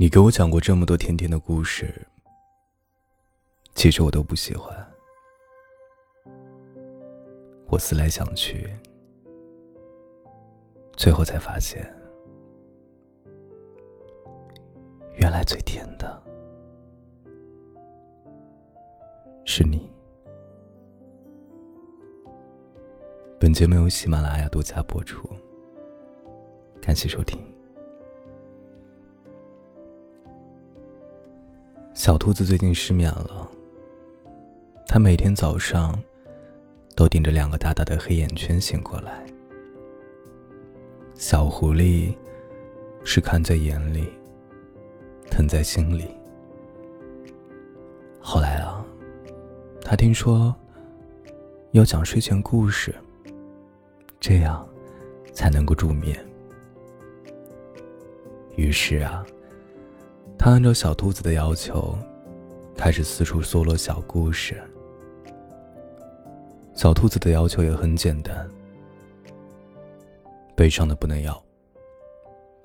你给我讲过这么多甜甜的故事，其实我都不喜欢。我思来想去，最后才发现，原来最甜的是你。本节目由喜马拉雅独家播出，感谢收听。小兔子最近失眠了，它每天早上都盯着两个大大的黑眼圈醒过来。小狐狸是看在眼里，疼在心里。后来啊，他听说要讲睡前故事，这样才能够助眠。于是啊。他按照小兔子的要求，开始四处搜罗小故事。小兔子的要求也很简单：悲伤的不能要，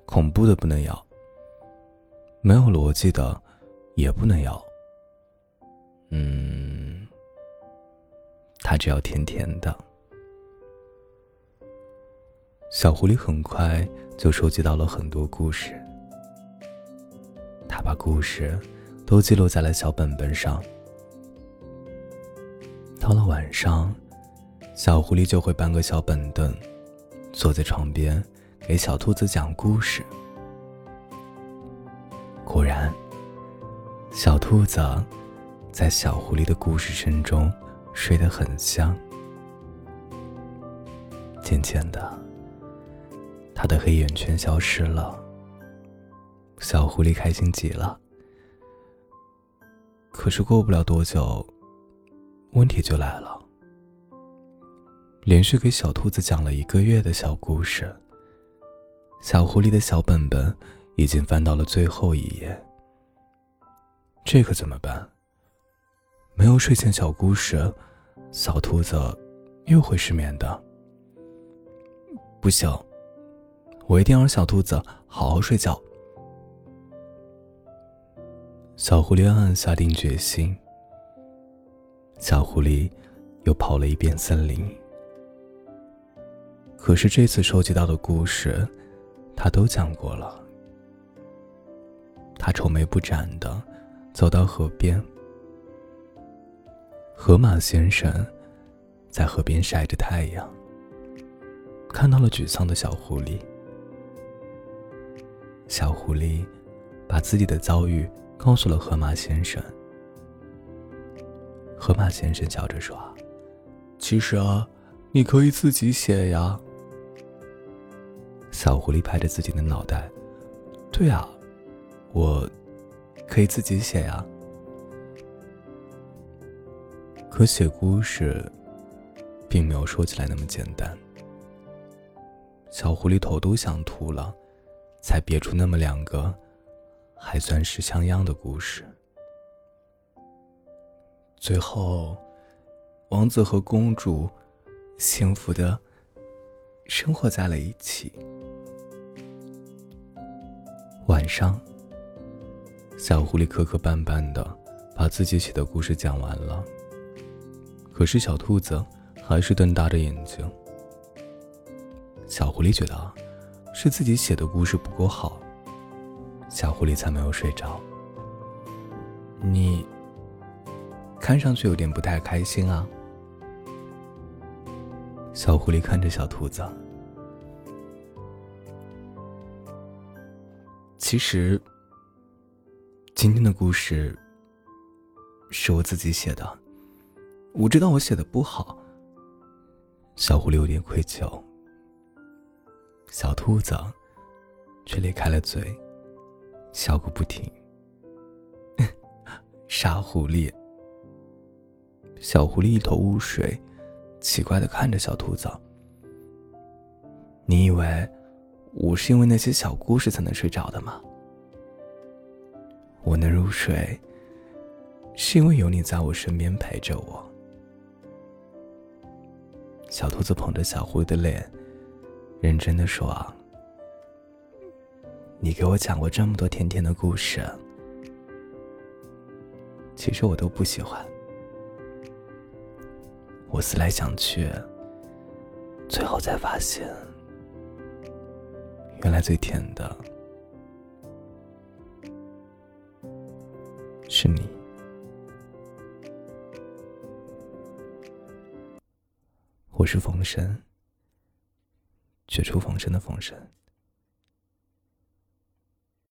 恐怖的不能要，没有逻辑的也不能要。嗯，他只要甜甜的。小狐狸很快就收集到了很多故事。把故事都记录在了小本本上。到了晚上，小狐狸就会搬个小板凳，坐在床边给小兔子讲故事。果然，小兔子在小狐狸的故事声中睡得很香。渐渐的，他的黑眼圈消失了。小狐狸开心极了，可是过不了多久，问题就来了。连续给小兔子讲了一个月的小故事，小狐狸的小本本已经翻到了最后一页。这可怎么办？没有睡前小故事，小兔子又会失眠的。不行，我一定要让小兔子好好睡觉。小狐狸暗暗下定决心。小狐狸又跑了一遍森林，可是这次收集到的故事，他都讲过了。他愁眉不展的走到河边，河马先生在河边晒着太阳，看到了沮丧的小狐狸。小狐狸把自己的遭遇。告诉了河马先生。河马先生笑着说：“其实啊，你可以自己写呀。”小狐狸拍着自己的脑袋：“对啊，我可以自己写呀。”可写故事，并没有说起来那么简单。小狐狸头都想秃了，才憋出那么两个。还算是像样的故事。最后，王子和公主幸福的生活在了一起。晚上，小狐狸磕磕绊绊的把自己写的故事讲完了，可是小兔子还是瞪大着眼睛。小狐狸觉得是自己写的故事不够好。小狐狸才没有睡着。你看上去有点不太开心啊。小狐狸看着小兔子。其实，今天的故事是我自己写的。我知道我写的不好。小狐狸有点愧疚。小兔子却咧开了嘴。笑个不停，傻狐狸。小狐狸一头雾水，奇怪的看着小兔子。你以为我是因为那些小故事才能睡着的吗？我能入睡，是因为有你在我身边陪着我。小兔子捧着小狐狸的脸，认真的说：“啊，你给我讲过这么多甜甜的故事，其实我都不喜欢。我思来想去，最后才发现，原来最甜的是你。我是冯生，绝处逢生的冯生。